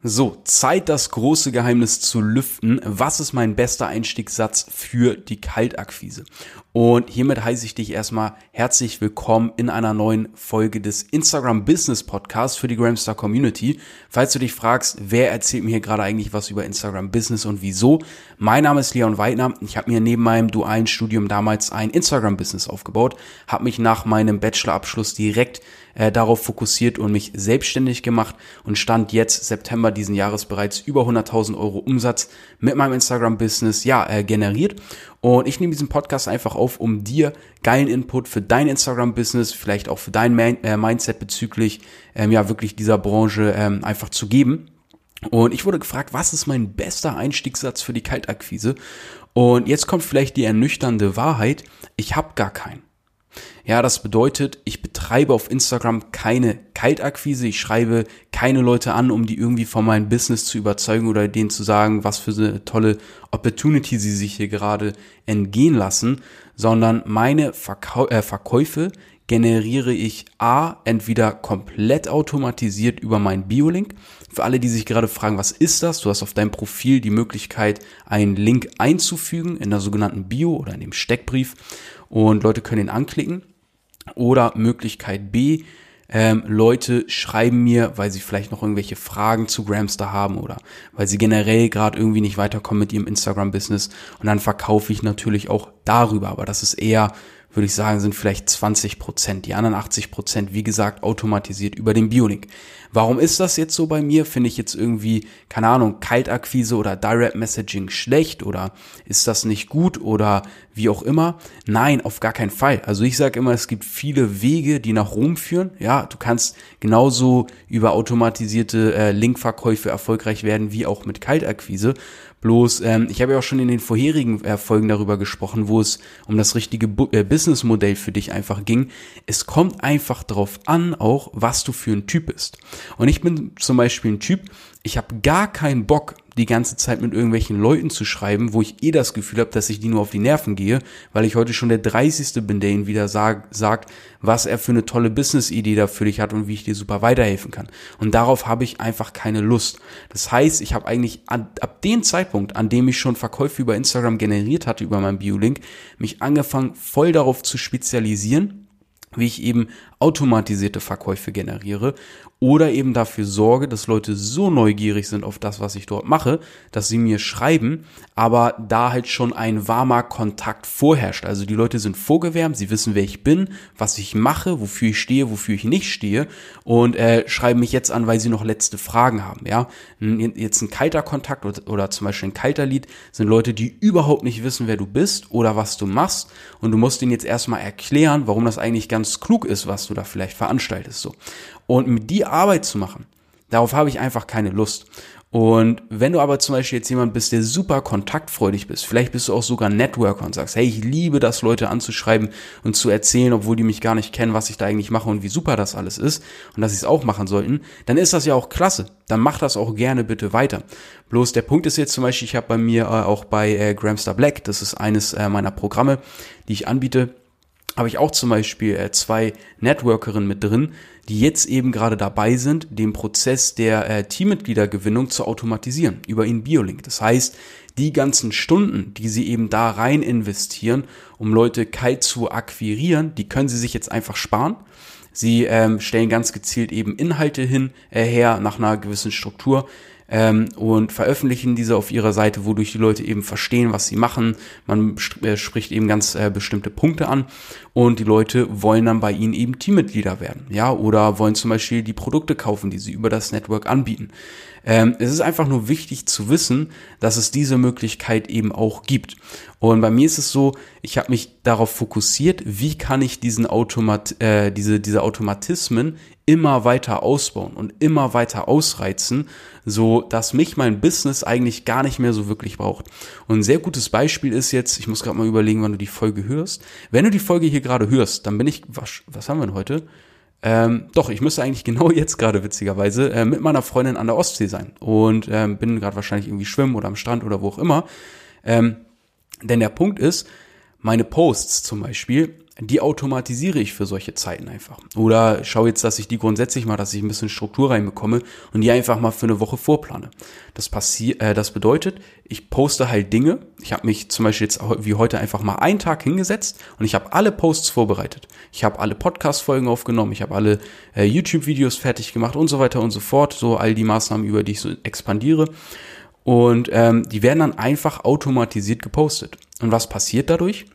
So, Zeit, das große Geheimnis zu lüften. Was ist mein bester Einstiegssatz für die Kaltakquise? Und hiermit heiße ich dich erstmal herzlich willkommen in einer neuen Folge des Instagram Business Podcasts für die Gramstar Community. Falls du dich fragst, wer erzählt mir hier gerade eigentlich was über Instagram Business und wieso? Mein Name ist Leon Weidner. Ich habe mir neben meinem dualen Studium damals ein Instagram Business aufgebaut, habe mich nach meinem Bachelorabschluss direkt äh, darauf fokussiert und mich selbstständig gemacht und stand jetzt September diesen Jahres bereits über 100.000 Euro Umsatz mit meinem Instagram-Business ja äh, generiert. Und ich nehme diesen Podcast einfach auf, um dir geilen Input für dein Instagram-Business, vielleicht auch für dein äh, Mindset bezüglich ähm, ja wirklich dieser Branche ähm, einfach zu geben. Und ich wurde gefragt, was ist mein bester Einstiegssatz für die Kaltakquise? Und jetzt kommt vielleicht die ernüchternde Wahrheit, ich habe gar keinen. Ja, das bedeutet, ich betreibe auf Instagram keine Kaltakquise, ich schreibe keine Leute an, um die irgendwie von meinem Business zu überzeugen oder denen zu sagen, was für eine tolle Opportunity sie sich hier gerade entgehen lassen, sondern meine Verkau äh, Verkäufe generiere ich A, entweder komplett automatisiert über meinen Biolink. Für alle, die sich gerade fragen, was ist das? Du hast auf deinem Profil die Möglichkeit, einen Link einzufügen in der sogenannten Bio oder in dem Steckbrief und Leute können ihn anklicken. Oder Möglichkeit B, ähm, Leute schreiben mir, weil sie vielleicht noch irgendwelche Fragen zu Gramster haben oder weil sie generell gerade irgendwie nicht weiterkommen mit ihrem Instagram-Business. Und dann verkaufe ich natürlich auch darüber, aber das ist eher würde ich sagen, sind vielleicht 20 Prozent. Die anderen 80 Prozent, wie gesagt, automatisiert über den Biolink. Warum ist das jetzt so bei mir? Finde ich jetzt irgendwie, keine Ahnung, Kaltakquise oder Direct Messaging schlecht oder ist das nicht gut oder wie auch immer? Nein, auf gar keinen Fall. Also ich sage immer, es gibt viele Wege, die nach Rom führen. Ja, du kannst genauso über automatisierte äh, Linkverkäufe erfolgreich werden wie auch mit Kaltakquise. Bloß, ähm, ich habe ja auch schon in den vorherigen äh, Folgen darüber gesprochen, wo es um das richtige Bu äh, Businessmodell für dich einfach ging. Es kommt einfach drauf an, auch was du für ein Typ bist. Und ich bin zum Beispiel ein Typ, ich habe gar keinen Bock, die ganze Zeit mit irgendwelchen Leuten zu schreiben, wo ich eh das Gefühl habe, dass ich die nur auf die Nerven gehe, weil ich heute schon der 30. bin, der ihnen wieder sag, sagt, was er für eine tolle Business-Idee da für dich hat und wie ich dir super weiterhelfen kann. Und darauf habe ich einfach keine Lust. Das heißt, ich habe eigentlich an, ab dem Zeitpunkt, an dem ich schon Verkäufe über Instagram generiert hatte, über meinen Bio-Link, mich angefangen, voll darauf zu spezialisieren, wie ich eben automatisierte Verkäufe generiere oder eben dafür sorge, dass Leute so neugierig sind auf das, was ich dort mache, dass sie mir schreiben, aber da halt schon ein warmer Kontakt vorherrscht. Also die Leute sind vorgewärmt, sie wissen, wer ich bin, was ich mache, wofür ich stehe, wofür ich nicht stehe und äh, schreiben mich jetzt an, weil sie noch letzte Fragen haben. Ja, jetzt ein kalter Kontakt oder, oder zum Beispiel ein kalter Lied sind Leute, die überhaupt nicht wissen, wer du bist oder was du machst und du musst ihnen jetzt erstmal erklären, warum das eigentlich ganz klug ist, was du da vielleicht veranstaltest. So. Und mit die Arbeit zu machen, darauf habe ich einfach keine Lust. Und wenn du aber zum Beispiel jetzt jemand bist, der super kontaktfreudig bist, vielleicht bist du auch sogar Networker und sagst, hey, ich liebe das, Leute anzuschreiben und zu erzählen, obwohl die mich gar nicht kennen, was ich da eigentlich mache und wie super das alles ist und dass sie es auch machen sollten, dann ist das ja auch klasse. Dann mach das auch gerne bitte weiter. Bloß der Punkt ist jetzt zum Beispiel, ich habe bei mir äh, auch bei äh, Gramstar Black, das ist eines äh, meiner Programme, die ich anbiete, habe ich auch zum Beispiel äh, zwei Networkerinnen mit drin, die jetzt eben gerade dabei sind, den Prozess der äh, Teammitgliedergewinnung zu automatisieren über in Biolink. Das heißt, die ganzen Stunden, die sie eben da rein investieren, um Leute kalt zu akquirieren, die können sie sich jetzt einfach sparen. Sie ähm, stellen ganz gezielt eben Inhalte hin äh, her nach einer gewissen Struktur ähm, und veröffentlichen diese auf ihrer Seite, wodurch die Leute eben verstehen, was sie machen. Man äh, spricht eben ganz äh, bestimmte Punkte an und die Leute wollen dann bei ihnen eben Teammitglieder werden, ja, oder wollen zum Beispiel die Produkte kaufen, die sie über das Network anbieten. Ähm, es ist einfach nur wichtig zu wissen, dass es diese Möglichkeit eben auch gibt. Und bei mir ist es so, ich habe mich darauf fokussiert, wie kann ich diesen Automat, äh, diese, diese Automatismen immer weiter ausbauen und immer weiter ausreizen, so dass mich mein Business eigentlich gar nicht mehr so wirklich braucht. Und ein sehr gutes Beispiel ist jetzt, ich muss gerade mal überlegen, wann du die Folge hörst. Wenn du die Folge hier gerade hörst, dann bin ich, was, was haben wir denn heute? Ähm, doch, ich müsste eigentlich genau jetzt gerade witzigerweise äh, mit meiner Freundin an der Ostsee sein und ähm, bin gerade wahrscheinlich irgendwie schwimmen oder am Strand oder wo auch immer. Ähm, denn der Punkt ist, meine Posts zum Beispiel, die automatisiere ich für solche Zeiten einfach. Oder schaue jetzt, dass ich die grundsätzlich mal, dass ich ein bisschen Struktur reinbekomme und die einfach mal für eine Woche vorplane. Das passiert, äh, das bedeutet, ich poste halt Dinge. Ich habe mich zum Beispiel jetzt wie heute einfach mal einen Tag hingesetzt und ich habe alle Posts vorbereitet. Ich habe alle Podcast-Folgen aufgenommen, ich habe alle äh, YouTube-Videos fertig gemacht und so weiter und so fort. So all die Maßnahmen, über die ich so expandiere. Und ähm, die werden dann einfach automatisiert gepostet. Und was passiert dadurch?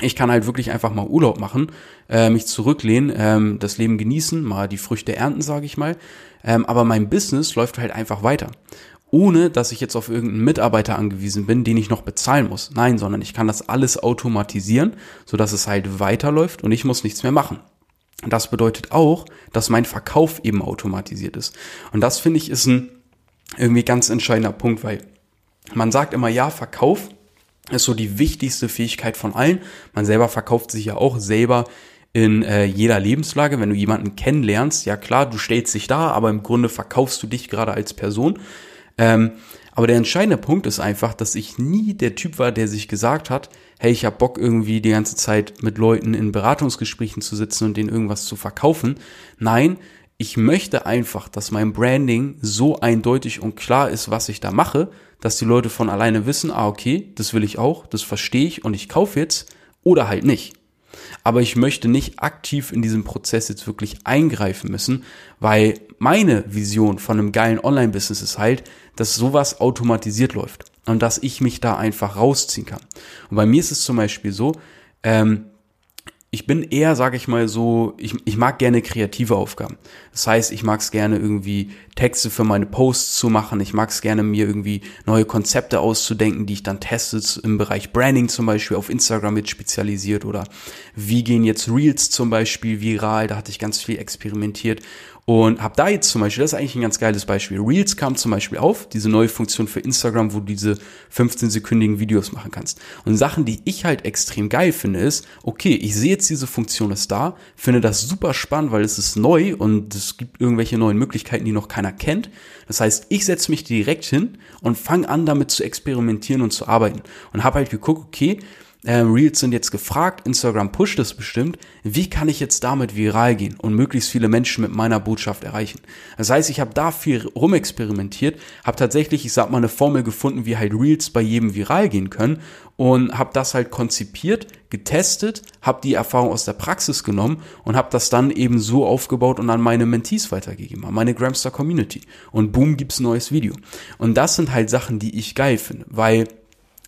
ich kann halt wirklich einfach mal Urlaub machen, äh, mich zurücklehnen, ähm, das Leben genießen, mal die Früchte ernten, sage ich mal. Ähm, aber mein Business läuft halt einfach weiter. Ohne dass ich jetzt auf irgendeinen Mitarbeiter angewiesen bin, den ich noch bezahlen muss. Nein, sondern ich kann das alles automatisieren, sodass es halt weiterläuft und ich muss nichts mehr machen. Das bedeutet auch, dass mein Verkauf eben automatisiert ist. Und das finde ich ist ein irgendwie ganz entscheidender Punkt, weil man sagt immer, ja, Verkauf ist so die wichtigste Fähigkeit von allen. Man selber verkauft sich ja auch selber in äh, jeder Lebenslage. Wenn du jemanden kennenlernst, ja klar, du stellst dich da, aber im Grunde verkaufst du dich gerade als Person. Ähm, aber der entscheidende Punkt ist einfach, dass ich nie der Typ war, der sich gesagt hat, hey, ich habe Bock irgendwie die ganze Zeit mit Leuten in Beratungsgesprächen zu sitzen und denen irgendwas zu verkaufen. Nein, ich möchte einfach, dass mein Branding so eindeutig und klar ist, was ich da mache, dass die Leute von alleine wissen, ah, okay, das will ich auch, das verstehe ich und ich kaufe jetzt oder halt nicht. Aber ich möchte nicht aktiv in diesem Prozess jetzt wirklich eingreifen müssen, weil meine Vision von einem geilen Online-Business ist halt, dass sowas automatisiert läuft und dass ich mich da einfach rausziehen kann. Und bei mir ist es zum Beispiel so, ähm, ich bin eher, sage ich mal so, ich, ich mag gerne kreative Aufgaben. Das heißt, ich mag es gerne irgendwie Texte für meine Posts zu machen. Ich mag es gerne mir irgendwie neue Konzepte auszudenken, die ich dann teste im Bereich Branding zum Beispiel auf Instagram mit spezialisiert oder wie gehen jetzt Reels zum Beispiel viral. Da hatte ich ganz viel experimentiert und habe da jetzt zum Beispiel, das ist eigentlich ein ganz geiles Beispiel. Reels kam zum Beispiel auf, diese neue Funktion für Instagram, wo du diese 15-sekündigen Videos machen kannst. Und Sachen, die ich halt extrem geil finde, ist, okay, ich sehe jetzt diese Funktion ist da, finde das super spannend, weil es ist neu und es gibt irgendwelche neuen Möglichkeiten, die noch keiner kennt. Das heißt, ich setze mich direkt hin und fange an, damit zu experimentieren und zu arbeiten. Und habe halt geguckt, okay, Reels sind jetzt gefragt, Instagram pusht es bestimmt. Wie kann ich jetzt damit viral gehen und möglichst viele Menschen mit meiner Botschaft erreichen? Das heißt, ich habe da viel rumexperimentiert, habe tatsächlich, ich sag mal, eine Formel gefunden, wie halt Reels bei jedem viral gehen können und habe das halt konzipiert, getestet, habe die Erfahrung aus der Praxis genommen und habe das dann eben so aufgebaut und an meine Mentees weitergegeben, an meine Gramstar Community. Und boom, gibt's ein neues Video. Und das sind halt Sachen, die ich geil finde, weil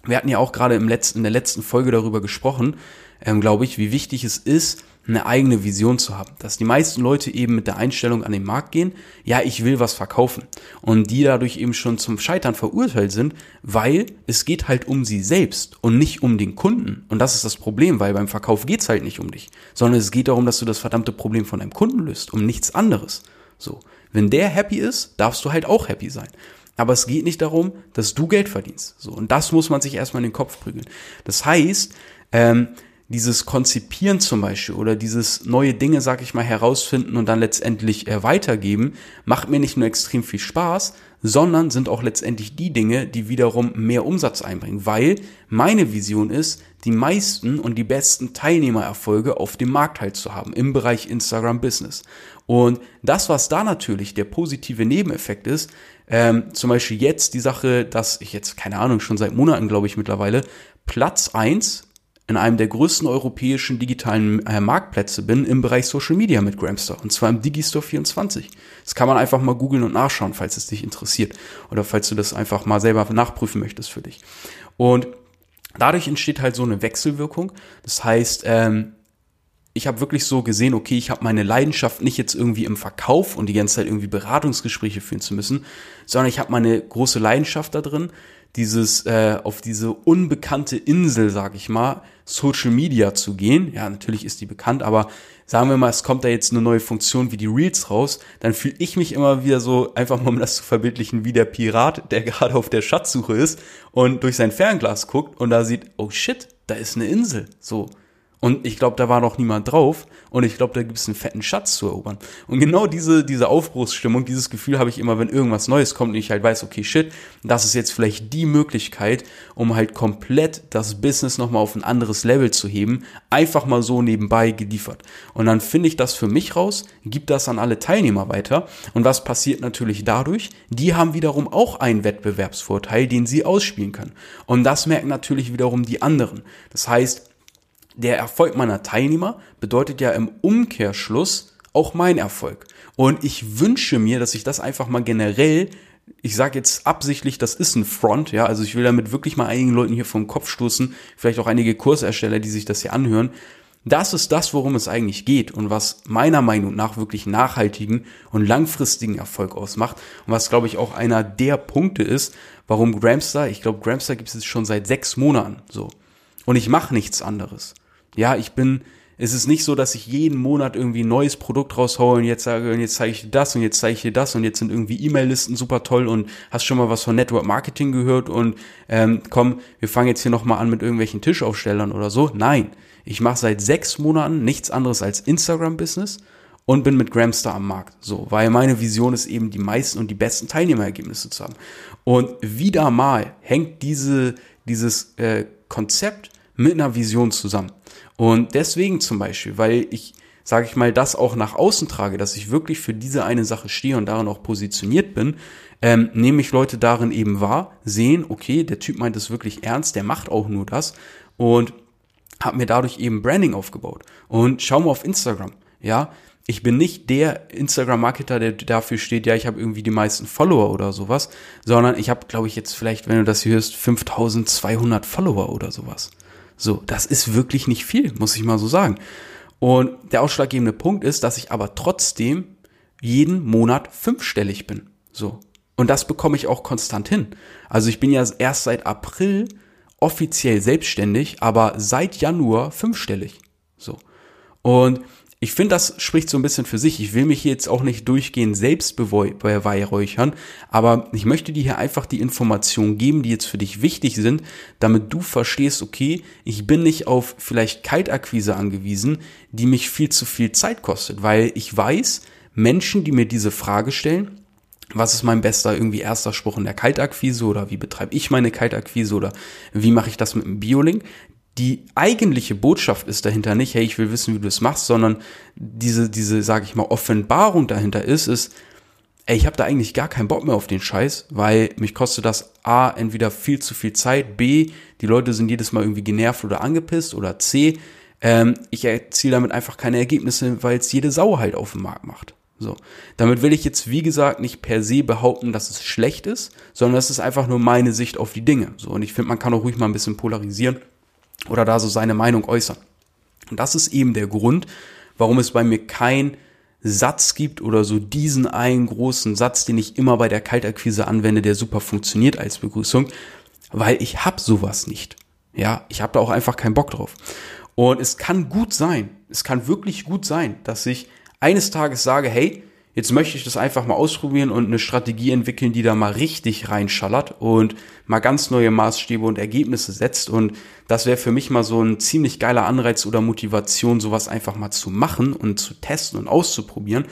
wir hatten ja auch gerade im letzten, in der letzten Folge darüber gesprochen, ähm, glaube ich, wie wichtig es ist, eine eigene Vision zu haben. Dass die meisten Leute eben mit der Einstellung an den Markt gehen, ja, ich will was verkaufen. Und die dadurch eben schon zum Scheitern verurteilt sind, weil es geht halt um sie selbst und nicht um den Kunden. Und das ist das Problem, weil beim Verkauf geht's halt nicht um dich, sondern es geht darum, dass du das verdammte Problem von deinem Kunden löst, um nichts anderes. So. Wenn der happy ist, darfst du halt auch happy sein. Aber es geht nicht darum, dass du Geld verdienst. So, und das muss man sich erstmal in den Kopf prügeln. Das heißt, ähm, dieses Konzipieren zum Beispiel oder dieses neue Dinge, sag ich mal, herausfinden und dann letztendlich äh, weitergeben, macht mir nicht nur extrem viel Spaß, sondern sind auch letztendlich die Dinge, die wiederum mehr Umsatz einbringen, weil meine Vision ist, die meisten und die besten Teilnehmererfolge auf dem Markt halt zu haben im Bereich Instagram Business. Und das, was da natürlich der positive Nebeneffekt ist, ähm, zum Beispiel jetzt die Sache, dass ich jetzt, keine Ahnung, schon seit Monaten, glaube ich, mittlerweile Platz eins in einem der größten europäischen digitalen äh, Marktplätze bin im Bereich Social Media mit Gramstar und zwar im Digistore 24. Das kann man einfach mal googeln und nachschauen, falls es dich interessiert oder falls du das einfach mal selber nachprüfen möchtest für dich. Und dadurch entsteht halt so eine Wechselwirkung. Das heißt, ähm, ich habe wirklich so gesehen, okay, ich habe meine Leidenschaft nicht jetzt irgendwie im Verkauf und die ganze Zeit irgendwie Beratungsgespräche führen zu müssen, sondern ich habe meine große Leidenschaft da drin, dieses äh, auf diese unbekannte Insel, sag ich mal, Social Media zu gehen. Ja, natürlich ist die bekannt, aber sagen wir mal, es kommt da jetzt eine neue Funktion wie die Reels raus, dann fühle ich mich immer wieder so, einfach mal um das zu verbildlichen, wie der Pirat, der gerade auf der Schatzsuche ist und durch sein Fernglas guckt und da sieht, oh shit, da ist eine Insel. So, Und ich glaube, da war noch niemand drauf. Und ich glaube, da gibt es einen fetten Schatz zu erobern. Und genau diese, diese Aufbruchsstimmung, dieses Gefühl habe ich immer, wenn irgendwas Neues kommt und ich halt weiß, okay, shit, das ist jetzt vielleicht die Möglichkeit, um halt komplett das Business nochmal auf ein anderes Level zu heben. Einfach mal so nebenbei geliefert. Und dann finde ich das für mich raus, gebe das an alle Teilnehmer weiter. Und was passiert natürlich dadurch? Die haben wiederum auch einen Wettbewerbsvorteil, den sie ausspielen können. Und das merken natürlich wiederum die anderen. Das heißt, der Erfolg meiner Teilnehmer bedeutet ja im Umkehrschluss auch mein Erfolg. Und ich wünsche mir, dass ich das einfach mal generell, ich sage jetzt absichtlich, das ist ein Front, ja, also ich will damit wirklich mal einigen Leuten hier vom Kopf stoßen, vielleicht auch einige Kursersteller, die sich das hier anhören. Das ist das, worum es eigentlich geht und was meiner Meinung nach wirklich nachhaltigen und langfristigen Erfolg ausmacht und was, glaube ich, auch einer der Punkte ist, warum Gramstar, ich glaube, Gramstar gibt es jetzt schon seit sechs Monaten so. Und ich mache nichts anderes. Ja, ich bin, es ist nicht so, dass ich jeden Monat irgendwie ein neues Produkt raushaue und jetzt sage, und jetzt zeige ich dir das und jetzt zeige ich dir das und jetzt sind irgendwie E-Mail-Listen super toll und hast schon mal was von Network Marketing gehört und ähm, komm, wir fangen jetzt hier nochmal an mit irgendwelchen Tischaufstellern oder so. Nein, ich mache seit sechs Monaten nichts anderes als Instagram-Business und bin mit Gramstar am Markt. So, weil meine Vision ist eben die meisten und die besten Teilnehmerergebnisse zu haben. Und wieder mal hängt diese, dieses äh, Konzept mit einer Vision zusammen. Und deswegen zum Beispiel, weil ich, sage ich mal, das auch nach außen trage, dass ich wirklich für diese eine Sache stehe und darin auch positioniert bin, ähm, nehme ich Leute darin eben wahr, sehen, okay, der Typ meint es wirklich ernst, der macht auch nur das und habe mir dadurch eben Branding aufgebaut. Und schau mal auf Instagram, ja, ich bin nicht der Instagram-Marketer, der dafür steht, ja, ich habe irgendwie die meisten Follower oder sowas, sondern ich habe, glaube ich, jetzt vielleicht, wenn du das hörst, 5200 Follower oder sowas. So, das ist wirklich nicht viel, muss ich mal so sagen. Und der ausschlaggebende Punkt ist, dass ich aber trotzdem jeden Monat fünfstellig bin. So. Und das bekomme ich auch konstant hin. Also ich bin ja erst seit April offiziell selbstständig, aber seit Januar fünfstellig. So. Und ich finde, das spricht so ein bisschen für sich. Ich will mich jetzt auch nicht durchgehend selbst beweihräuchern, aber ich möchte dir hier einfach die Informationen geben, die jetzt für dich wichtig sind, damit du verstehst, okay, ich bin nicht auf vielleicht Kaltakquise angewiesen, die mich viel zu viel Zeit kostet, weil ich weiß, Menschen, die mir diese Frage stellen, was ist mein bester irgendwie erster Spruch in der Kaltakquise oder wie betreibe ich meine Kaltakquise oder wie mache ich das mit dem Biolink? Die eigentliche Botschaft ist dahinter nicht, hey, ich will wissen, wie du es machst, sondern diese, diese, sage ich mal, Offenbarung dahinter ist, ist, ey, ich habe da eigentlich gar keinen Bock mehr auf den Scheiß, weil mich kostet das A, entweder viel zu viel Zeit, B, die Leute sind jedes Mal irgendwie genervt oder angepisst oder C, ähm, ich erziele damit einfach keine Ergebnisse, weil es jede Sau halt auf dem Markt macht. So. Damit will ich jetzt, wie gesagt, nicht per se behaupten, dass es schlecht ist, sondern es ist einfach nur meine Sicht auf die Dinge. So. Und ich finde, man kann auch ruhig mal ein bisschen polarisieren oder da so seine Meinung äußern. Und das ist eben der Grund, warum es bei mir kein Satz gibt oder so diesen einen großen Satz, den ich immer bei der Kaltakquise anwende, der super funktioniert als Begrüßung, weil ich hab sowas nicht. Ja, ich habe da auch einfach keinen Bock drauf. Und es kann gut sein, es kann wirklich gut sein, dass ich eines Tages sage, hey, Jetzt möchte ich das einfach mal ausprobieren und eine Strategie entwickeln, die da mal richtig reinschallert und mal ganz neue Maßstäbe und Ergebnisse setzt. Und das wäre für mich mal so ein ziemlich geiler Anreiz oder Motivation, sowas einfach mal zu machen und zu testen und auszuprobieren.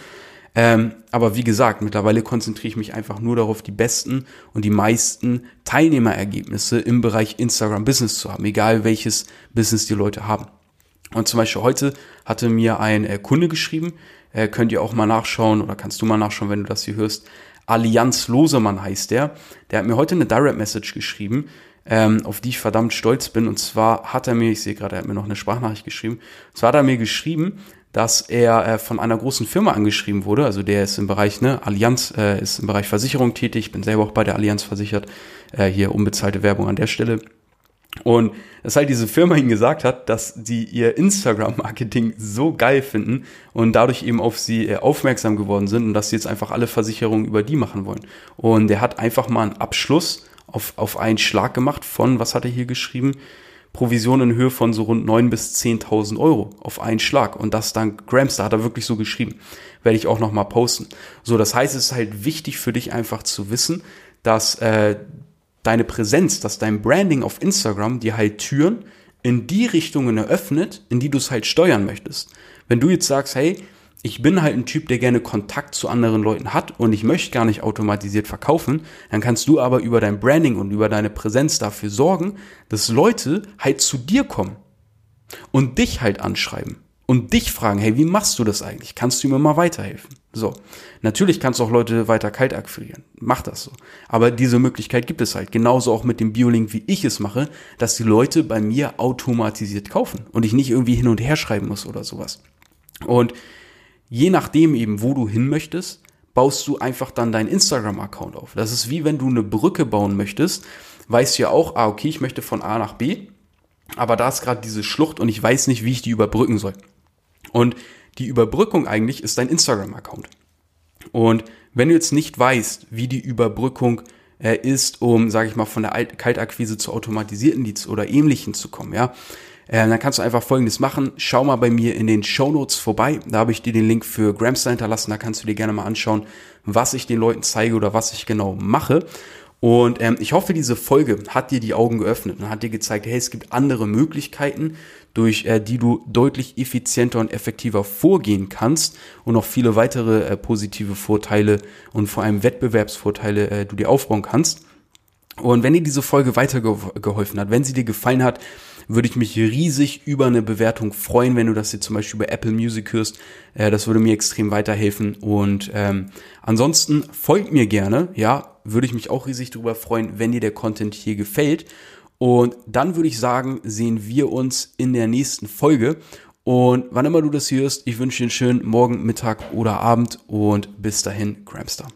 Ähm, aber wie gesagt, mittlerweile konzentriere ich mich einfach nur darauf, die besten und die meisten Teilnehmerergebnisse im Bereich Instagram Business zu haben, egal welches Business die Leute haben. Und zum Beispiel heute hatte mir ein äh, Kunde geschrieben, äh, könnt ihr auch mal nachschauen oder kannst du mal nachschauen, wenn du das hier hörst. Allianz Losemann heißt der. Der hat mir heute eine Direct Message geschrieben, ähm, auf die ich verdammt stolz bin. Und zwar hat er mir, ich sehe gerade, er hat mir noch eine Sprachnachricht geschrieben. Und zwar hat er mir geschrieben, dass er äh, von einer großen Firma angeschrieben wurde. Also der ist im Bereich, ne, Allianz äh, ist im Bereich Versicherung tätig. Ich bin selber auch bei der Allianz versichert. Äh, hier unbezahlte Werbung an der Stelle. Und dass halt diese Firma ihnen gesagt hat, dass sie ihr Instagram-Marketing so geil finden und dadurch eben auf sie äh, aufmerksam geworden sind und dass sie jetzt einfach alle Versicherungen über die machen wollen. Und er hat einfach mal einen Abschluss auf, auf einen Schlag gemacht von, was hat er hier geschrieben? Provision in Höhe von so rund neun bis zehntausend Euro auf einen Schlag. Und das dank Grams, da hat er wirklich so geschrieben. Werde ich auch nochmal posten. So, das heißt, es ist halt wichtig für dich einfach zu wissen, dass äh, deine Präsenz, dass dein Branding auf Instagram dir halt Türen in die Richtungen eröffnet, in die du es halt steuern möchtest. Wenn du jetzt sagst, hey, ich bin halt ein Typ, der gerne Kontakt zu anderen Leuten hat und ich möchte gar nicht automatisiert verkaufen, dann kannst du aber über dein Branding und über deine Präsenz dafür sorgen, dass Leute halt zu dir kommen und dich halt anschreiben und dich fragen, hey, wie machst du das eigentlich? Kannst du mir mal weiterhelfen? So. Natürlich kannst du auch Leute weiter kalt akquirieren. Mach das so. Aber diese Möglichkeit gibt es halt. Genauso auch mit dem Biolink, wie ich es mache, dass die Leute bei mir automatisiert kaufen und ich nicht irgendwie hin und her schreiben muss oder sowas. Und je nachdem eben, wo du hin möchtest, baust du einfach dann deinen Instagram-Account auf. Das ist wie wenn du eine Brücke bauen möchtest, weißt du ja auch, ah, okay, ich möchte von A nach B, aber da ist gerade diese Schlucht und ich weiß nicht, wie ich die überbrücken soll. Und die Überbrückung eigentlich ist dein Instagram-Account. Und wenn du jetzt nicht weißt, wie die Überbrückung äh, ist, um, sage ich mal, von der Kaltakquise zu automatisierten Leads oder ähnlichen zu kommen, ja, äh, dann kannst du einfach Folgendes machen. Schau mal bei mir in den Show Notes vorbei. Da habe ich dir den Link für Gramster hinterlassen. Da kannst du dir gerne mal anschauen, was ich den Leuten zeige oder was ich genau mache. Und ähm, ich hoffe, diese Folge hat dir die Augen geöffnet und hat dir gezeigt, hey, es gibt andere Möglichkeiten, durch äh, die du deutlich effizienter und effektiver vorgehen kannst und noch viele weitere äh, positive Vorteile und vor allem Wettbewerbsvorteile äh, du dir aufbauen kannst. Und wenn dir diese Folge weitergeholfen hat, wenn sie dir gefallen hat, würde ich mich riesig über eine Bewertung freuen, wenn du das hier zum Beispiel bei Apple Music hörst. Äh, das würde mir extrem weiterhelfen. Und ähm, ansonsten folgt mir gerne, ja, würde ich mich auch riesig darüber freuen, wenn dir der Content hier gefällt. Und dann würde ich sagen, sehen wir uns in der nächsten Folge. Und wann immer du das hörst, ich wünsche dir einen schönen Morgen, Mittag oder Abend und bis dahin, Cramstar.